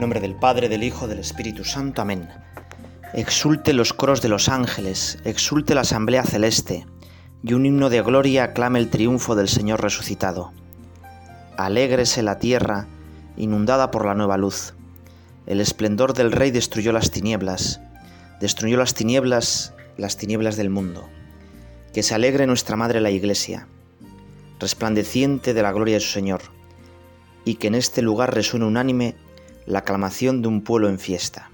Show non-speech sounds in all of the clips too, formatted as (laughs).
Nombre del Padre, del Hijo, del Espíritu Santo. Amén. Exulte los coros de los ángeles, exulte la asamblea celeste, y un himno de gloria aclame el triunfo del Señor resucitado. Alégrese la tierra, inundada por la nueva luz. El esplendor del Rey destruyó las tinieblas, destruyó las tinieblas, las tinieblas del mundo. Que se alegre nuestra Madre la Iglesia, resplandeciente de la gloria de su Señor, y que en este lugar resuene unánime la aclamación de un pueblo en fiesta.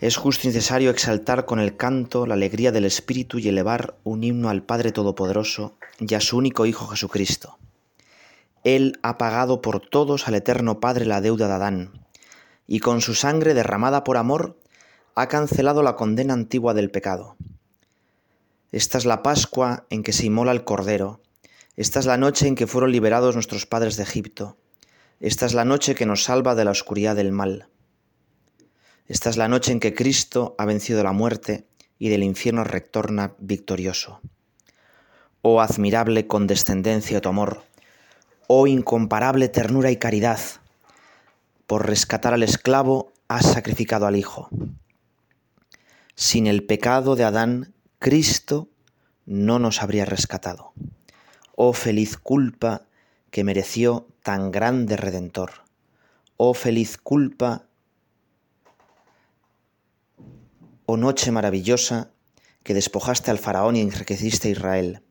Es justo y necesario exaltar con el canto la alegría del Espíritu y elevar un himno al Padre Todopoderoso y a su único Hijo Jesucristo. Él ha pagado por todos al Eterno Padre la deuda de Adán, y con su sangre derramada por amor ha cancelado la condena antigua del pecado. Esta es la Pascua en que se inmola el Cordero, esta es la noche en que fueron liberados nuestros padres de Egipto, esta es la noche que nos salva de la oscuridad del mal. Esta es la noche en que Cristo ha vencido la muerte y del infierno retorna victorioso. Oh admirable condescendencia de tu amor, oh incomparable ternura y caridad, por rescatar al esclavo has sacrificado al Hijo. Sin el pecado de Adán, Cristo no nos habría rescatado. Oh feliz culpa que mereció tan grande Redentor. Oh feliz culpa, oh noche maravillosa que despojaste al faraón y enriqueciste a Israel.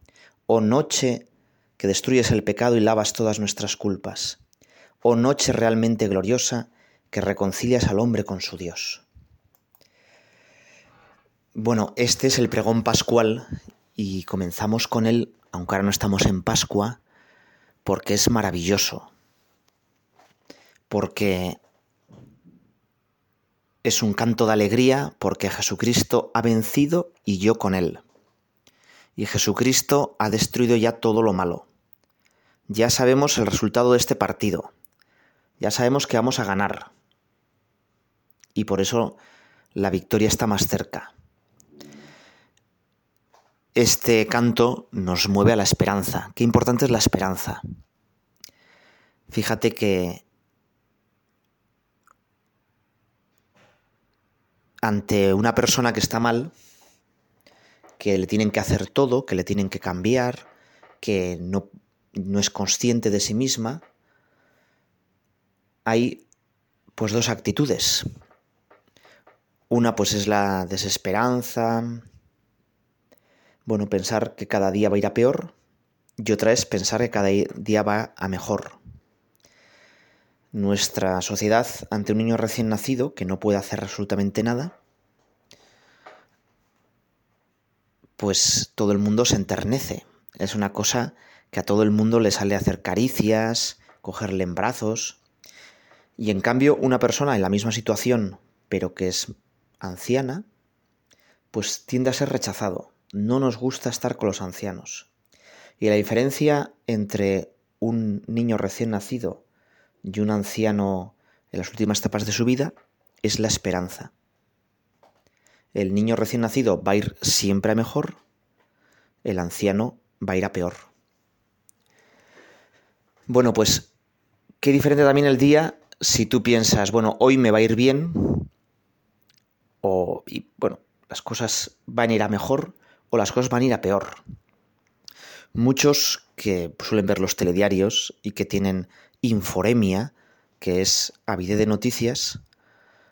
Oh noche que destruyes el pecado y lavas todas nuestras culpas. Oh noche realmente gloriosa que reconcilias al hombre con su Dios. Bueno, este es el pregón pascual y comenzamos con él, aunque ahora no estamos en Pascua, porque es maravilloso, porque es un canto de alegría, porque Jesucristo ha vencido y yo con él. Y Jesucristo ha destruido ya todo lo malo. Ya sabemos el resultado de este partido. Ya sabemos que vamos a ganar. Y por eso la victoria está más cerca. Este canto nos mueve a la esperanza. Qué importante es la esperanza. Fíjate que ante una persona que está mal, que le tienen que hacer todo, que le tienen que cambiar, que no, no es consciente de sí misma, hay pues dos actitudes. Una pues es la desesperanza, bueno, pensar que cada día va a ir a peor y otra es pensar que cada día va a mejor. Nuestra sociedad, ante un niño recién nacido que no puede hacer absolutamente nada, pues todo el mundo se enternece. Es una cosa que a todo el mundo le sale hacer caricias, cogerle en brazos. Y en cambio, una persona en la misma situación, pero que es anciana, pues tiende a ser rechazado no nos gusta estar con los ancianos. Y la diferencia entre un niño recién nacido y un anciano en las últimas etapas de su vida es la esperanza. El niño recién nacido va a ir siempre a mejor, el anciano va a ir a peor. Bueno, pues qué diferente también el día si tú piensas, bueno, hoy me va a ir bien, o, y, bueno, las cosas van a ir a mejor, o las cosas van a ir a peor. Muchos que suelen ver los telediarios y que tienen inforemia, que es avidez de noticias,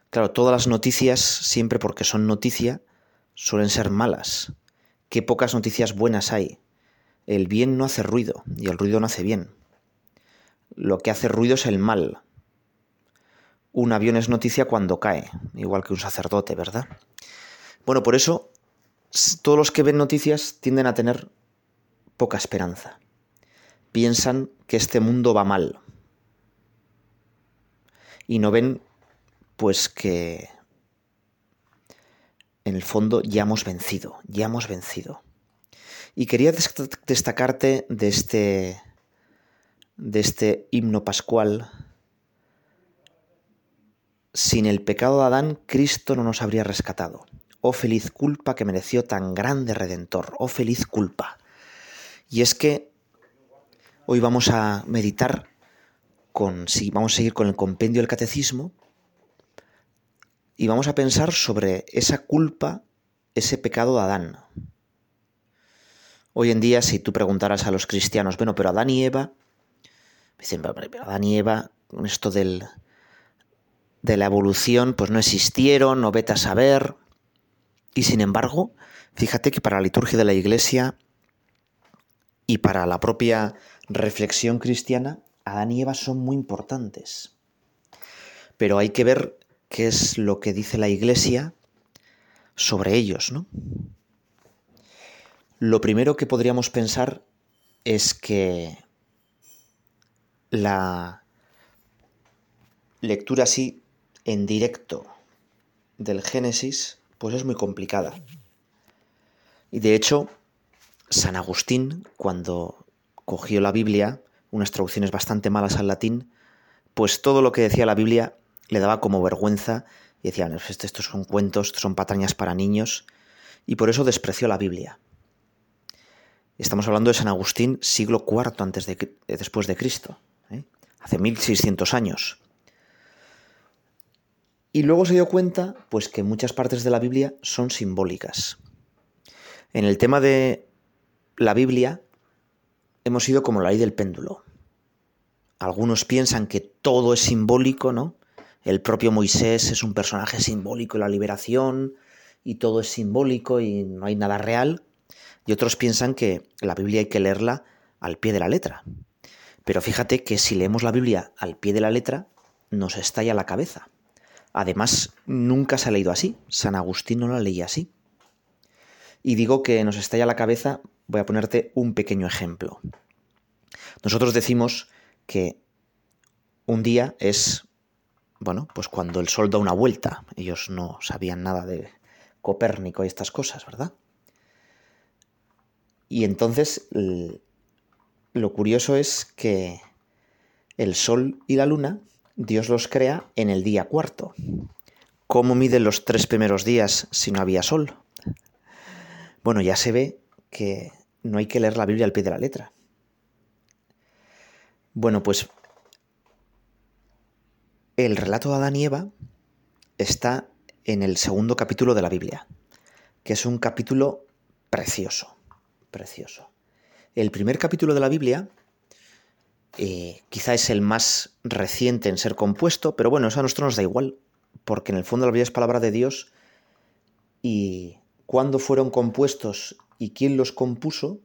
claro, todas las noticias, siempre porque son noticia, suelen ser malas. Qué pocas noticias buenas hay. El bien no hace ruido y el ruido no hace bien. Lo que hace ruido es el mal. Un avión es noticia cuando cae, igual que un sacerdote, ¿verdad? Bueno, por eso todos los que ven noticias tienden a tener poca esperanza. Piensan que este mundo va mal. Y no ven, pues que en el fondo ya hemos vencido, ya hemos vencido. Y quería destacarte de este, de este himno pascual. Sin el pecado de Adán, Cristo no nos habría rescatado. Oh feliz culpa que mereció tan grande redentor. Oh feliz culpa. Y es que hoy vamos a meditar con, vamos a seguir con el compendio del catecismo y vamos a pensar sobre esa culpa, ese pecado de Adán. Hoy en día, si tú preguntaras a los cristianos, bueno, pero Adán y Eva, dicen, pero Adán y Eva, con esto del, de la evolución, pues no existieron, no vete a saber. Y sin embargo, fíjate que para la liturgia de la Iglesia y para la propia reflexión cristiana, Adán y Eva son muy importantes. Pero hay que ver qué es lo que dice la Iglesia sobre ellos, ¿no? Lo primero que podríamos pensar es que la lectura así en directo del Génesis pues es muy complicada. Y de hecho, San Agustín, cuando cogió la Biblia, unas traducciones bastante malas al latín, pues todo lo que decía la Biblia le daba como vergüenza y decía, estos son cuentos, estos son patrañas para niños, y por eso despreció la Biblia. Estamos hablando de San Agustín, siglo IV antes de, después de Cristo, ¿eh? hace 1600 años. Y luego se dio cuenta, pues, que muchas partes de la Biblia son simbólicas. En el tema de la Biblia, hemos ido como la ley del péndulo. Algunos piensan que todo es simbólico, ¿no? El propio Moisés es un personaje simbólico en la liberación y todo es simbólico y no hay nada real. Y otros piensan que la Biblia hay que leerla al pie de la letra. Pero fíjate que si leemos la Biblia al pie de la letra, nos estalla la cabeza. Además, nunca se ha leído así. San Agustín no la leía así. Y digo que nos estalla la cabeza, voy a ponerte un pequeño ejemplo. Nosotros decimos que un día es, bueno, pues cuando el sol da una vuelta. Ellos no sabían nada de Copérnico y estas cosas, ¿verdad? Y entonces lo curioso es que el sol y la luna Dios los crea en el día cuarto. ¿Cómo miden los tres primeros días si no había sol? Bueno, ya se ve que no hay que leer la Biblia al pie de la letra. Bueno, pues el relato de Adán y Eva está en el segundo capítulo de la Biblia, que es un capítulo precioso, precioso. El primer capítulo de la Biblia eh, quizá es el más reciente en ser compuesto, pero bueno, eso a nosotros nos da igual, porque en el fondo la Biblia es palabra de Dios y cuándo fueron compuestos y quién los compuso,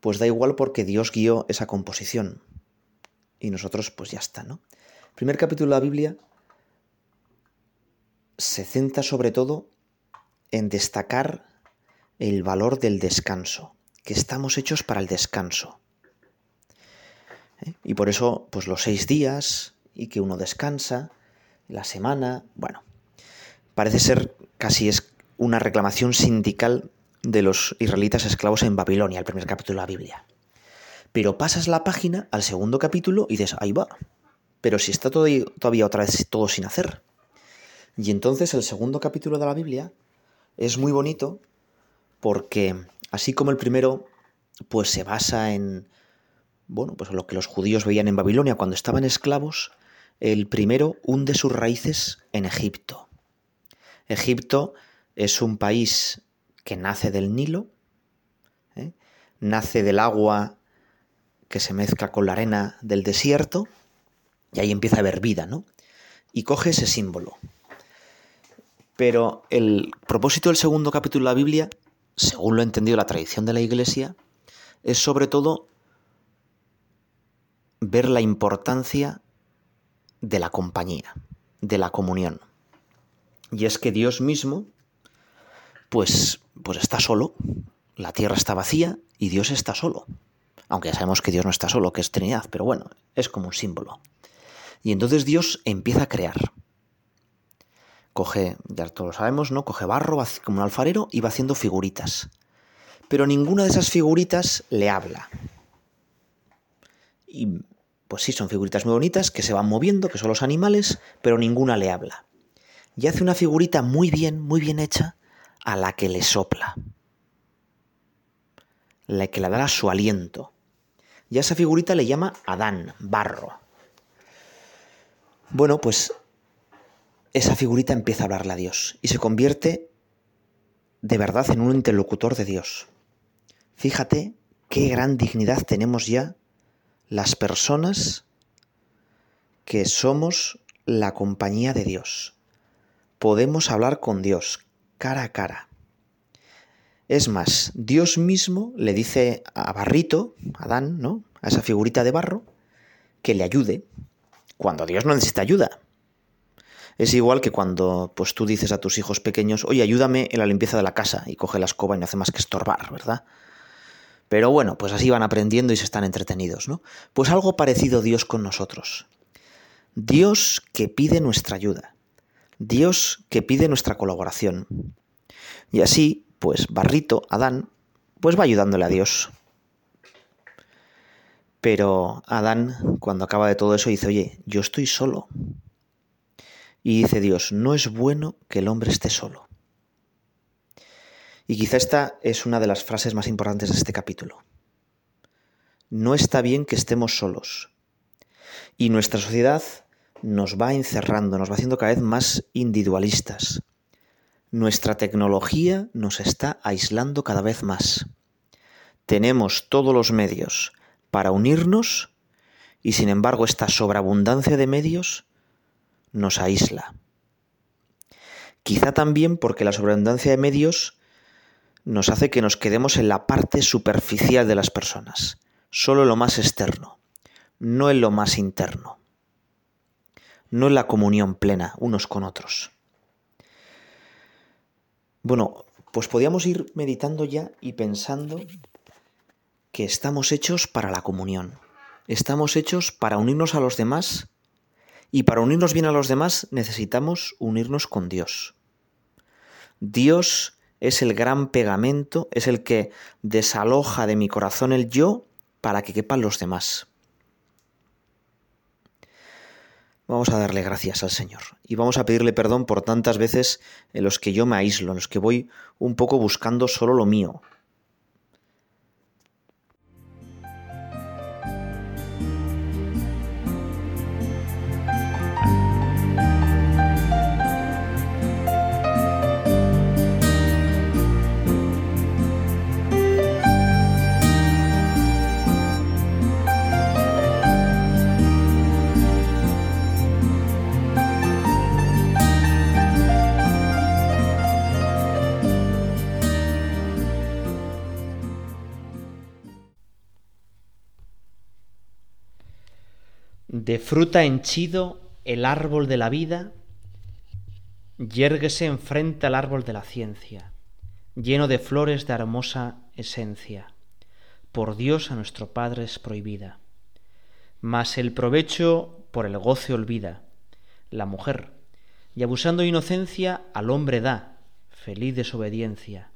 pues da igual porque Dios guió esa composición. Y nosotros pues ya está, ¿no? El primer capítulo de la Biblia se centra sobre todo en destacar el valor del descanso, que estamos hechos para el descanso. ¿Eh? Y por eso, pues los seis días y que uno descansa, la semana, bueno, parece ser casi es una reclamación sindical de los israelitas esclavos en Babilonia, el primer capítulo de la Biblia. Pero pasas la página al segundo capítulo y dices, ahí va. Pero si está todavía otra vez todo sin hacer. Y entonces el segundo capítulo de la Biblia es muy bonito porque así como el primero pues se basa en bueno, pues lo que los judíos veían en Babilonia cuando estaban esclavos, el primero hunde sus raíces en Egipto. Egipto es un país que nace del Nilo, ¿eh? nace del agua que se mezcla con la arena del desierto, y ahí empieza a haber vida, ¿no? Y coge ese símbolo. Pero el propósito del segundo capítulo de la Biblia, según lo ha entendido la tradición de la Iglesia, es sobre todo ver la importancia de la compañía, de la comunión. Y es que Dios mismo, pues, pues está solo, la tierra está vacía y Dios está solo. Aunque ya sabemos que Dios no está solo, que es Trinidad, pero bueno, es como un símbolo. Y entonces Dios empieza a crear. Coge, ya todos lo sabemos, ¿no? Coge barro como un alfarero y va haciendo figuritas. Pero ninguna de esas figuritas le habla. Y pues sí, son figuritas muy bonitas que se van moviendo, que son los animales, pero ninguna le habla. Y hace una figurita muy bien, muy bien hecha, a la que le sopla. La que le dará su aliento. Y a esa figurita le llama Adán, barro. Bueno, pues esa figurita empieza a hablarle a Dios y se convierte de verdad en un interlocutor de Dios. Fíjate qué gran dignidad tenemos ya las personas que somos la compañía de Dios. Podemos hablar con Dios cara a cara. Es más, Dios mismo le dice a Barrito, a Adán, ¿no? A esa figurita de barro, que le ayude cuando Dios no necesita ayuda. Es igual que cuando pues tú dices a tus hijos pequeños, oye, ayúdame en la limpieza de la casa y coge la escoba y no hace más que estorbar, ¿verdad? Pero bueno, pues así van aprendiendo y se están entretenidos, ¿no? Pues algo parecido Dios con nosotros. Dios que pide nuestra ayuda. Dios que pide nuestra colaboración. Y así, pues Barrito, Adán, pues va ayudándole a Dios. Pero Adán, cuando acaba de todo eso, dice, oye, yo estoy solo. Y dice Dios, no es bueno que el hombre esté solo. Y quizá esta es una de las frases más importantes de este capítulo. No está bien que estemos solos. Y nuestra sociedad nos va encerrando, nos va haciendo cada vez más individualistas. Nuestra tecnología nos está aislando cada vez más. Tenemos todos los medios para unirnos y sin embargo esta sobreabundancia de medios nos aísla. Quizá también porque la sobreabundancia de medios nos hace que nos quedemos en la parte superficial de las personas, solo lo más externo, no en lo más interno, no en la comunión plena unos con otros. Bueno, pues podíamos ir meditando ya y pensando que estamos hechos para la comunión, estamos hechos para unirnos a los demás y para unirnos bien a los demás necesitamos unirnos con Dios. Dios es el gran pegamento, es el que desaloja de mi corazón el yo para que quepan los demás. Vamos a darle gracias al Señor y vamos a pedirle perdón por tantas veces en los que yo me aíslo, en los que voy un poco buscando solo lo mío, De fruta henchido el árbol de la vida, yérguese enfrente al árbol de la ciencia, lleno de flores de hermosa esencia. Por Dios a nuestro Padre es prohibida. Mas el provecho por el goce olvida la mujer, y abusando de inocencia al hombre da, feliz desobediencia,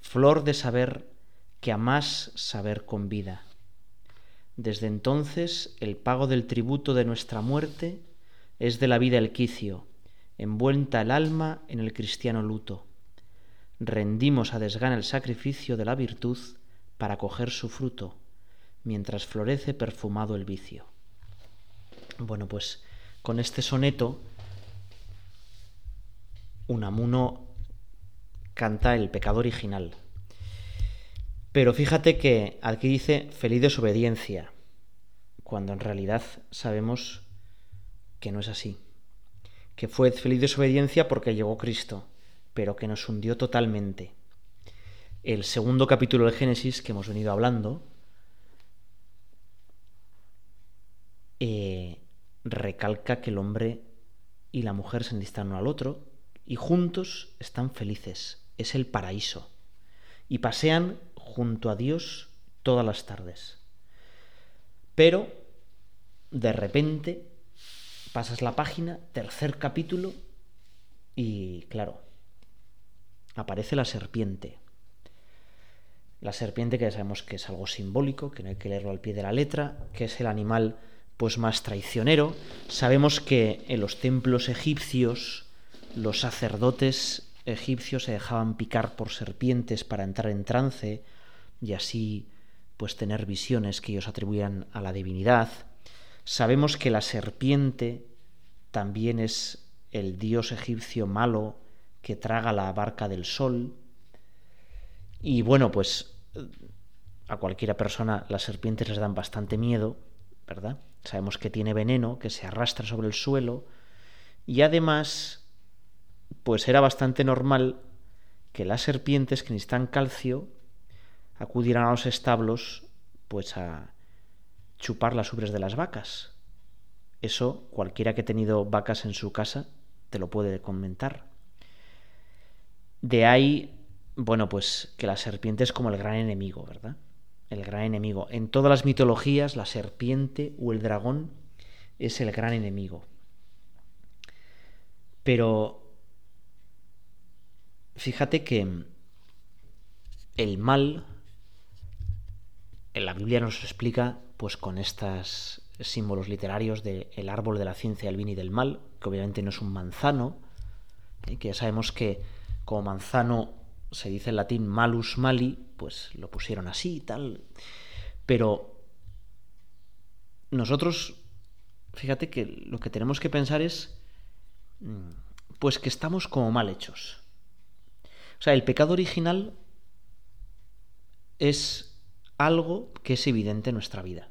flor de saber que a más saber convida. Desde entonces el pago del tributo de nuestra muerte es de la vida el quicio, envuelta el alma en el cristiano luto. Rendimos a desgana el sacrificio de la virtud para coger su fruto, mientras florece perfumado el vicio. Bueno, pues con este soneto Unamuno canta el pecado original, pero fíjate que aquí dice feliz desobediencia, cuando en realidad sabemos que no es así. Que fue feliz desobediencia porque llegó Cristo, pero que nos hundió totalmente. El segundo capítulo de Génesis que hemos venido hablando eh, recalca que el hombre y la mujer se necesitan uno al otro y juntos están felices. Es el paraíso. Y pasean junto a Dios todas las tardes. Pero, de repente, pasas la página, tercer capítulo, y claro, aparece la serpiente. La serpiente que ya sabemos que es algo simbólico, que no hay que leerlo al pie de la letra, que es el animal pues más traicionero. Sabemos que en los templos egipcios los sacerdotes egipcios se dejaban picar por serpientes para entrar en trance y así pues tener visiones que ellos atribuían a la divinidad. Sabemos que la serpiente también es el dios egipcio malo que traga la barca del sol. Y bueno, pues a cualquiera persona las serpientes les dan bastante miedo, ¿verdad? Sabemos que tiene veneno, que se arrastra sobre el suelo y además, pues era bastante normal que las serpientes que necesitan calcio acudieran a los establos pues a chupar las ubres de las vacas. Eso cualquiera que ha tenido vacas en su casa te lo puede comentar. De ahí, bueno, pues que la serpiente es como el gran enemigo, ¿verdad? El gran enemigo. En todas las mitologías, la serpiente o el dragón es el gran enemigo. Pero fíjate que el mal, la Biblia nos explica, pues con estos símbolos literarios del el árbol de la ciencia del bien y del mal, que obviamente no es un manzano, ¿eh? que ya sabemos que como manzano se dice en latín malus mali, pues lo pusieron así y tal. Pero nosotros, fíjate que lo que tenemos que pensar es Mm, pues que estamos como mal hechos. O sea, el pecado original es algo que es evidente en nuestra vida.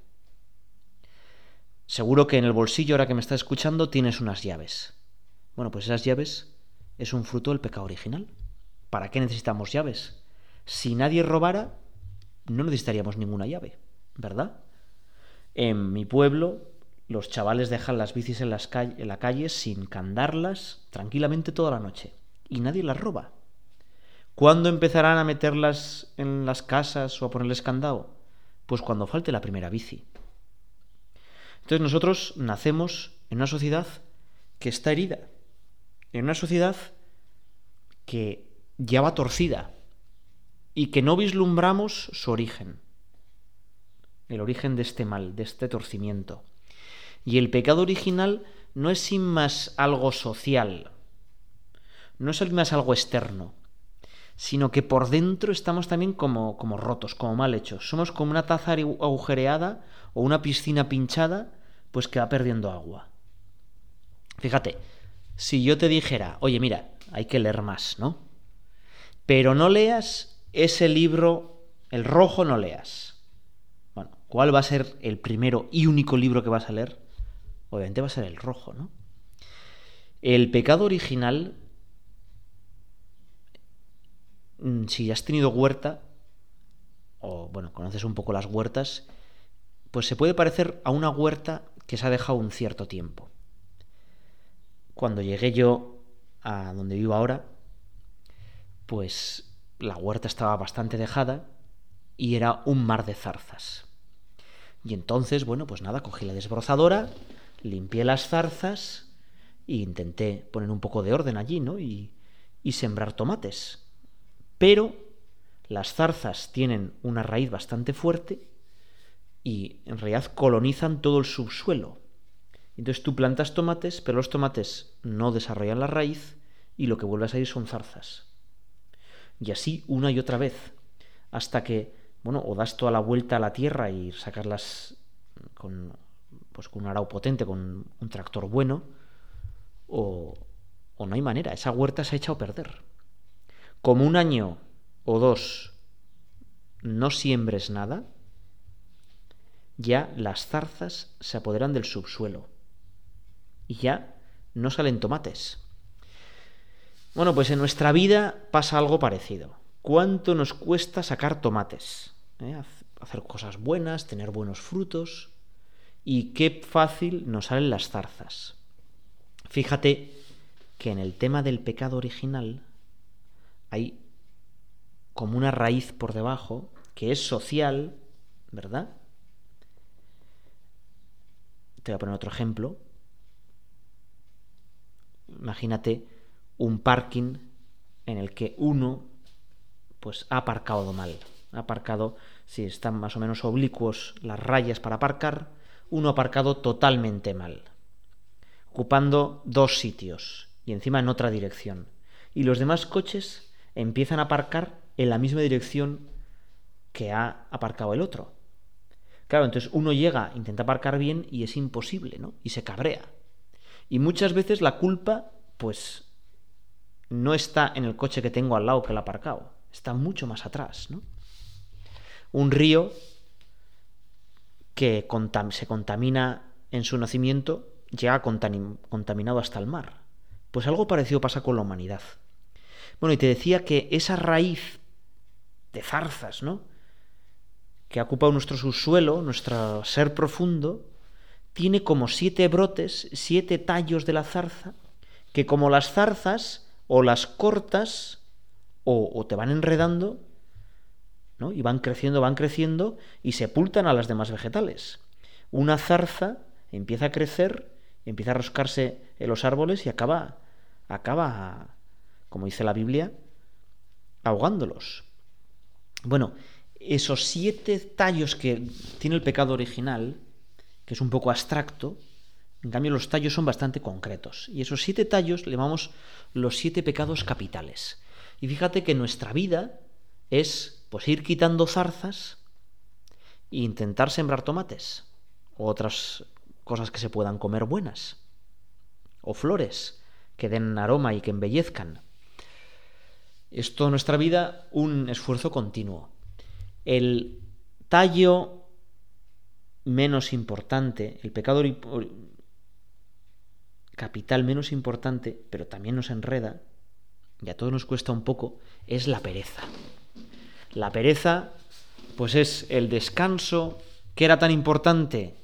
Seguro que en el bolsillo, ahora que me estás escuchando, tienes unas llaves. Bueno, pues esas llaves es un fruto del pecado original. ¿Para qué necesitamos llaves? Si nadie robara, no necesitaríamos ninguna llave, ¿verdad? En mi pueblo los chavales dejan las bicis en, las en la calle sin candarlas tranquilamente toda la noche y nadie las roba. ¿Cuándo empezarán a meterlas en las casas o a ponerles candado? Pues cuando falte la primera bici. Entonces nosotros nacemos en una sociedad que está herida, en una sociedad que ya va torcida y que no vislumbramos su origen, el origen de este mal, de este torcimiento. Y el pecado original no es sin más algo social, no es sin más algo externo, sino que por dentro estamos también como, como rotos, como mal hechos. Somos como una taza agujereada o una piscina pinchada, pues que va perdiendo agua. Fíjate, si yo te dijera, oye, mira, hay que leer más, ¿no? Pero no leas ese libro, el rojo no leas. Bueno, ¿cuál va a ser el primero y único libro que vas a leer? obviamente va a ser el rojo, ¿no? El pecado original, si has tenido huerta, o bueno, conoces un poco las huertas, pues se puede parecer a una huerta que se ha dejado un cierto tiempo. Cuando llegué yo a donde vivo ahora, pues la huerta estaba bastante dejada y era un mar de zarzas. Y entonces, bueno, pues nada, cogí la desbrozadora, limpié las zarzas e intenté poner un poco de orden allí, ¿no? Y, y sembrar tomates. Pero las zarzas tienen una raíz bastante fuerte y en realidad colonizan todo el subsuelo. Entonces tú plantas tomates, pero los tomates no desarrollan la raíz y lo que vuelve a salir son zarzas. Y así una y otra vez, hasta que, bueno, o das toda la vuelta a la tierra y sacarlas con pues con un arao potente, con un tractor bueno, o, o no hay manera, esa huerta se ha echado a perder. Como un año o dos no siembres nada, ya las zarzas se apoderan del subsuelo y ya no salen tomates. Bueno, pues en nuestra vida pasa algo parecido. ¿Cuánto nos cuesta sacar tomates? ¿Eh? Hacer cosas buenas, tener buenos frutos y qué fácil nos salen las zarzas. Fíjate que en el tema del pecado original hay como una raíz por debajo que es social, ¿verdad? Te voy a poner otro ejemplo. Imagínate un parking en el que uno pues ha aparcado mal. Ha aparcado, si están más o menos oblicuos las rayas para aparcar, uno aparcado totalmente mal, ocupando dos sitios y encima en otra dirección. Y los demás coches empiezan a aparcar en la misma dirección que ha aparcado el otro. Claro, entonces uno llega, intenta aparcar bien y es imposible, ¿no? Y se cabrea. Y muchas veces la culpa, pues, no está en el coche que tengo al lado que lo ha aparcado, está mucho más atrás, ¿no? Un río que se contamina en su nacimiento llega contaminado hasta el mar. Pues algo parecido pasa con la humanidad. Bueno, y te decía que esa raíz de zarzas, ¿no? Que ha ocupado nuestro subsuelo, nuestro ser profundo, tiene como siete brotes, siete tallos de la zarza, que como las zarzas o las cortas o, te van enredando, ¿no? Y van creciendo, van creciendo y sepultan a las demás vegetales. Una zarza empieza a crecer, empieza a roscarse en los árboles y acaba, acaba, como dice la Biblia, ahogándolos. Bueno, esos siete tallos que tiene el pecado original, que es un poco abstracto, en cambio los tallos son bastante concretos. Y esos siete tallos le llamamos los siete pecados capitales. Y fíjate que nuestra vida es pues ir quitando zarzas e intentar sembrar tomates o otras cosas que se puedan comer buenas o flores que den aroma y que embellezcan. Es toda nuestra vida un esfuerzo continuo. El tallo menos importante, el pecado capital menos importante, pero también nos enreda, y a todos nos cuesta un poco, es la pereza. La pereza, pues es el descanso que era tan importante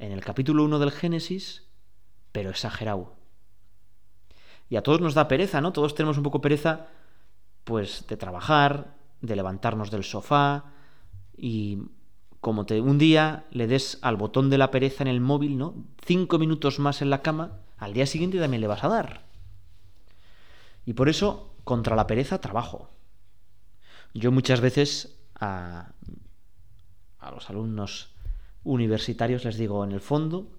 en el capítulo 1 del Génesis, pero exagerado. Y a todos nos da pereza, ¿no? Todos tenemos un poco pereza, pues, de trabajar, de levantarnos del sofá y como te, un día le des al botón de la pereza en el móvil, ¿no? Cinco minutos más en la cama, al día siguiente también le vas a dar. Y por eso, contra la pereza, trabajo. Yo muchas veces a, a los alumnos universitarios les digo, en el fondo,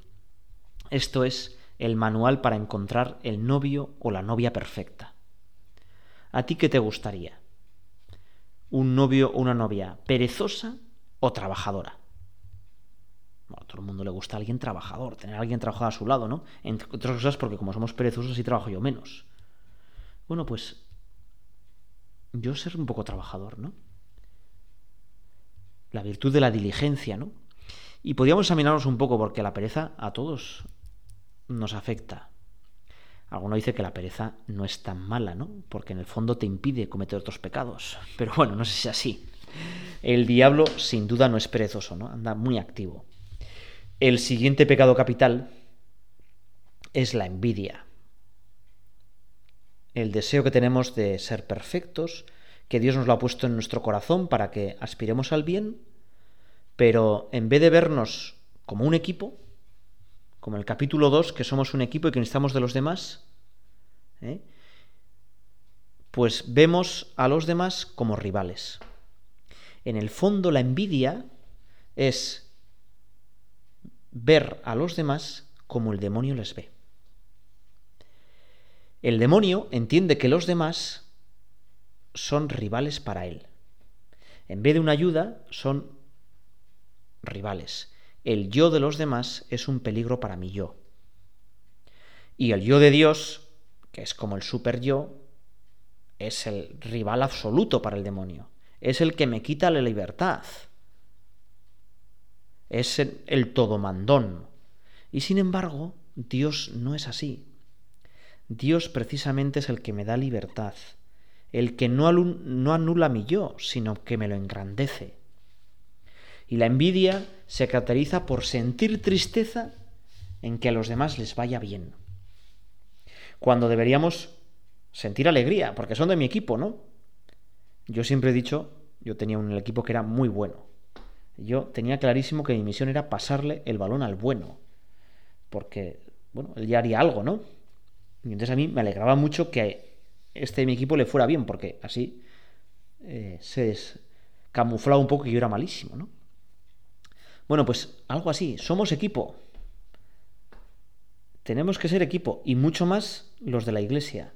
esto es el manual para encontrar el novio o la novia perfecta. ¿A ti qué te gustaría? ¿Un novio o una novia perezosa o trabajadora? Bueno, a todo el mundo le gusta alguien trabajador, tener a alguien trabajador a su lado, ¿no? Entre otras cosas porque como somos perezosos y trabajo yo menos. Bueno, pues yo ser un poco trabajador, ¿no? La virtud de la diligencia, ¿no? Y podríamos examinarnos un poco porque la pereza a todos nos afecta. Alguno dice que la pereza no es tan mala, ¿no? Porque en el fondo te impide cometer otros pecados. (laughs) Pero bueno, no sé si es así. El diablo sin duda no es perezoso, ¿no? Anda muy activo. El siguiente pecado capital es la envidia. El deseo que tenemos de ser perfectos, que Dios nos lo ha puesto en nuestro corazón para que aspiremos al bien, pero en vez de vernos como un equipo, como el capítulo 2, que somos un equipo y que necesitamos de los demás, ¿eh? pues vemos a los demás como rivales. En el fondo la envidia es ver a los demás como el demonio les ve. El demonio entiende que los demás son rivales para él. En vez de una ayuda, son rivales. El yo de los demás es un peligro para mi yo. Y el yo de Dios, que es como el super yo, es el rival absoluto para el demonio. Es el que me quita la libertad es el, todomandón. Y sin embargo, Dios no es así. Dios precisamente es el que me da libertad, el que no anula mi yo, sino que me lo engrandece. Y la envidia se caracteriza por sentir tristeza en que a los demás les vaya bien. Cuando deberíamos sentir alegría, porque son de mi equipo, ¿no? Yo siempre he dicho, yo tenía un equipo que era muy bueno. Yo tenía clarísimo que mi misión era pasarle el balón al bueno, porque, bueno, él ya haría algo, ¿no? Y entonces a mí me alegraba mucho que este mi equipo le fuera bien, porque así eh, se camuflaba un poco que yo era malísimo, ¿no? Bueno, pues algo así, somos equipo. Tenemos que ser equipo, y mucho más los de la iglesia.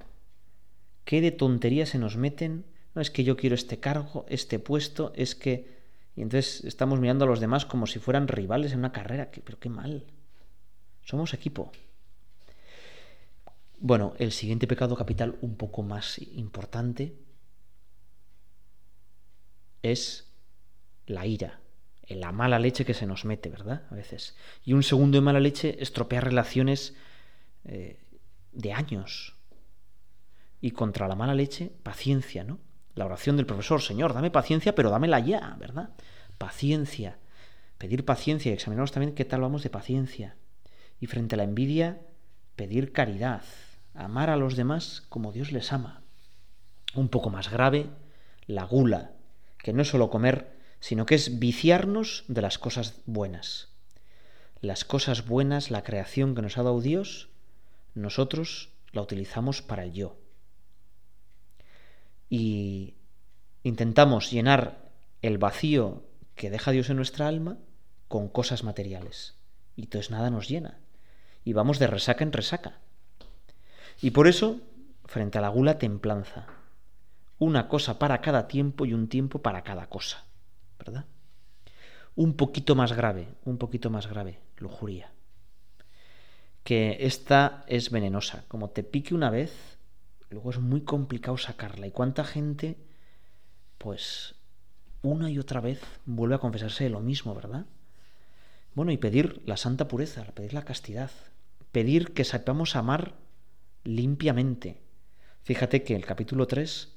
¿Qué de tonterías se nos meten? No es que yo quiero este cargo, este puesto, es que y entonces estamos mirando a los demás como si fueran rivales en una carrera. Pero qué mal. Somos equipo. Bueno, el siguiente pecado capital, un poco más importante, es la ira, la mala leche que se nos mete, ¿verdad? A veces. Y un segundo de mala leche estropear relaciones eh, de años. Y contra la mala leche, paciencia, ¿no? La oración del profesor, Señor, dame paciencia, pero dámela ya, ¿verdad? Paciencia. Pedir paciencia y también qué tal vamos de paciencia. Y frente a la envidia, pedir caridad, amar a los demás como Dios les ama. Un poco más grave, la gula, que no es solo comer, sino que es viciarnos de las cosas buenas. Las cosas buenas, la creación que nos ha dado Dios, nosotros la utilizamos para el yo. Y intentamos llenar el vacío que deja Dios en nuestra alma con cosas materiales. Y entonces nada nos llena. Y vamos de resaca en resaca. Y por eso, frente a la gula, templanza. Una cosa para cada tiempo y un tiempo para cada cosa. ¿Verdad? Un poquito más grave, un poquito más grave, lujuria. Que esta es venenosa. Como te pique una vez, luego es muy complicado sacarla. ¿Y cuánta gente, pues, una y otra vez vuelve a confesarse de lo mismo, ¿verdad? Bueno, y pedir la santa pureza, pedir la castidad, pedir que sepamos amar limpiamente. Fíjate que el capítulo 3,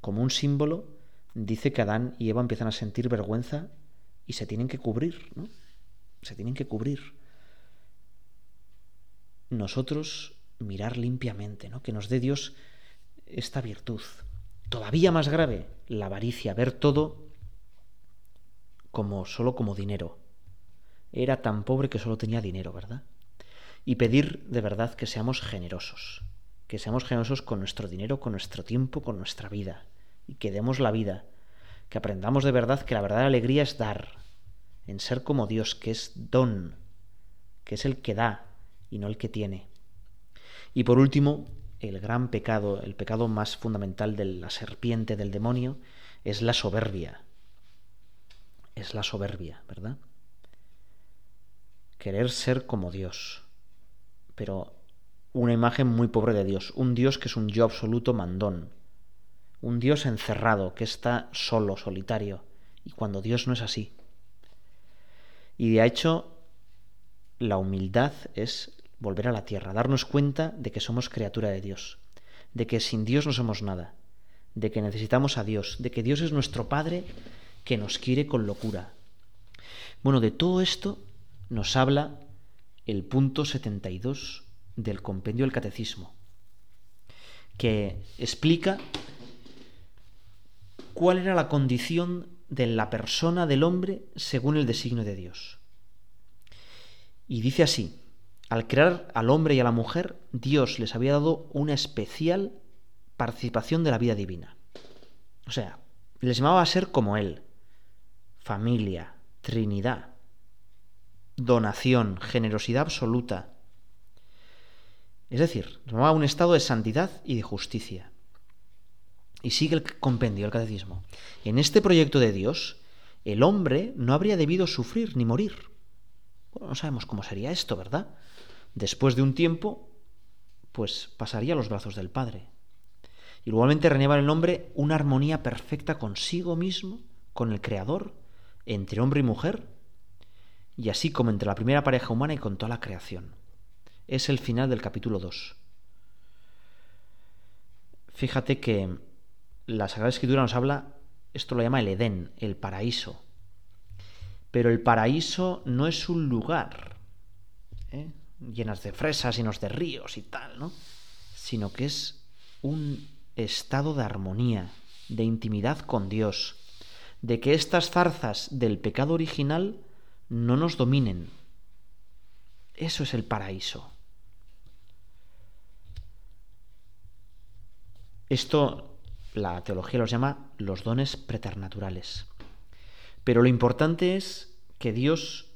como un símbolo, dice que Adán y Eva empiezan a sentir vergüenza y se tienen que cubrir, ¿no? Se tienen que cubrir. Nosotros mirar limpiamente, ¿no? Que nos dé Dios esta virtud. Todavía más grave, la avaricia, ver todo como solo como dinero. Era tan pobre que solo tenía dinero, ¿verdad? y pedir de verdad que seamos generosos, que seamos generosos con nuestro dinero, con nuestro tiempo, con nuestra vida, y que demos la vida, que aprendamos de verdad que la verdadera alegría es dar, en ser como Dios, que es don, que es el que da y no el que tiene. Y por último, el gran pecado, el pecado más fundamental de la serpiente del demonio, es la soberbia. Es la soberbia, ¿verdad? Querer ser como Dios pero una imagen muy pobre de Dios, un Dios que es un yo absoluto mandón, un Dios encerrado, que está solo, solitario, y cuando Dios no es así. Y de hecho, la humildad es volver a la tierra, darnos cuenta de que somos criatura de Dios, de que sin Dios no somos nada, de que necesitamos a Dios, de que Dios es nuestro Padre que nos quiere con locura. Bueno, de todo esto nos habla el punto 72 del compendio del catecismo, que explica cuál era la condición de la persona del hombre según el designio de Dios. Y dice así, al crear al hombre y a la mujer, Dios les había dado una especial participación de la vida divina. O sea, les llamaba a ser como Él, familia, Trinidad, donación, generosidad absoluta. Es decir, tomaba un estado de santidad y de justicia. Y sigue el compendio, el catecismo. En este proyecto de Dios, el hombre no habría debido sufrir ni morir. no sabemos cómo sería esto, ¿verdad? Después de un tiempo, pues pasaría a los brazos del Padre. Igualmente reñaba en el hombre una armonía perfecta consigo mismo, con el Creador, entre hombre y mujer, y así como entre la primera pareja humana y con toda la creación. Es el final del capítulo 2. Fíjate que la Sagrada Escritura nos habla, esto lo llama el Edén, el paraíso. Pero el paraíso no es un lugar ¿eh? llenas de fresas, llenos de ríos y tal, ¿no? Sino que es un estado de armonía, de intimidad con Dios, de que estas zarzas del pecado original no nos dominen. Eso es el paraíso. Esto la teología los llama los dones preternaturales. Pero lo importante es que Dios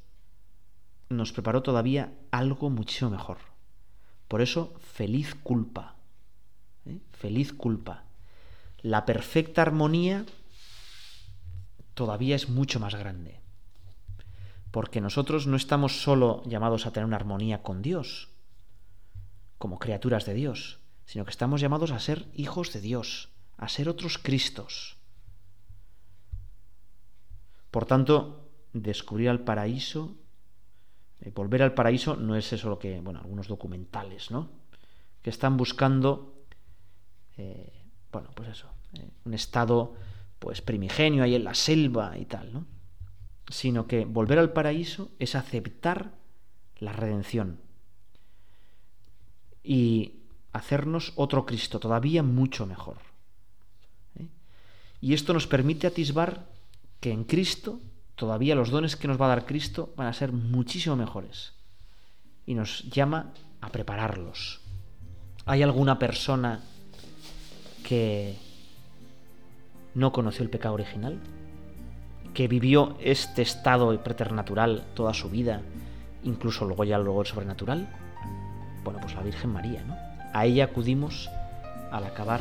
nos preparó todavía algo muchísimo mejor. Por eso, feliz culpa. ¿eh? Feliz culpa. La perfecta armonía todavía es mucho más grande porque nosotros no estamos solo llamados a tener una armonía con Dios, como criaturas de Dios, sino que estamos llamados a ser hijos de Dios, a ser otros Cristos. Por tanto, descubrir al paraíso, eh, volver al paraíso no es eso lo que, bueno, algunos documentales, ¿no? Que están buscando, eh, bueno, pues eso, eh, un estado, pues primigenio ahí en la selva y tal, ¿no? Sino que volver al paraíso es aceptar la redención y hacernos otro Cristo, todavía mucho mejor. Y esto nos permite atisbar que en Cristo todavía los dones que nos va a dar Cristo van a ser muchísimo mejores. Y nos llama a prepararlos. ¿Hay alguna persona que no conoció el pecado original? ¿Que vivió este estado preternatural toda su vida, incluso luego ya luego el sobrenatural? Bueno, pues la Virgen María, ¿no? A ella acudimos al acabar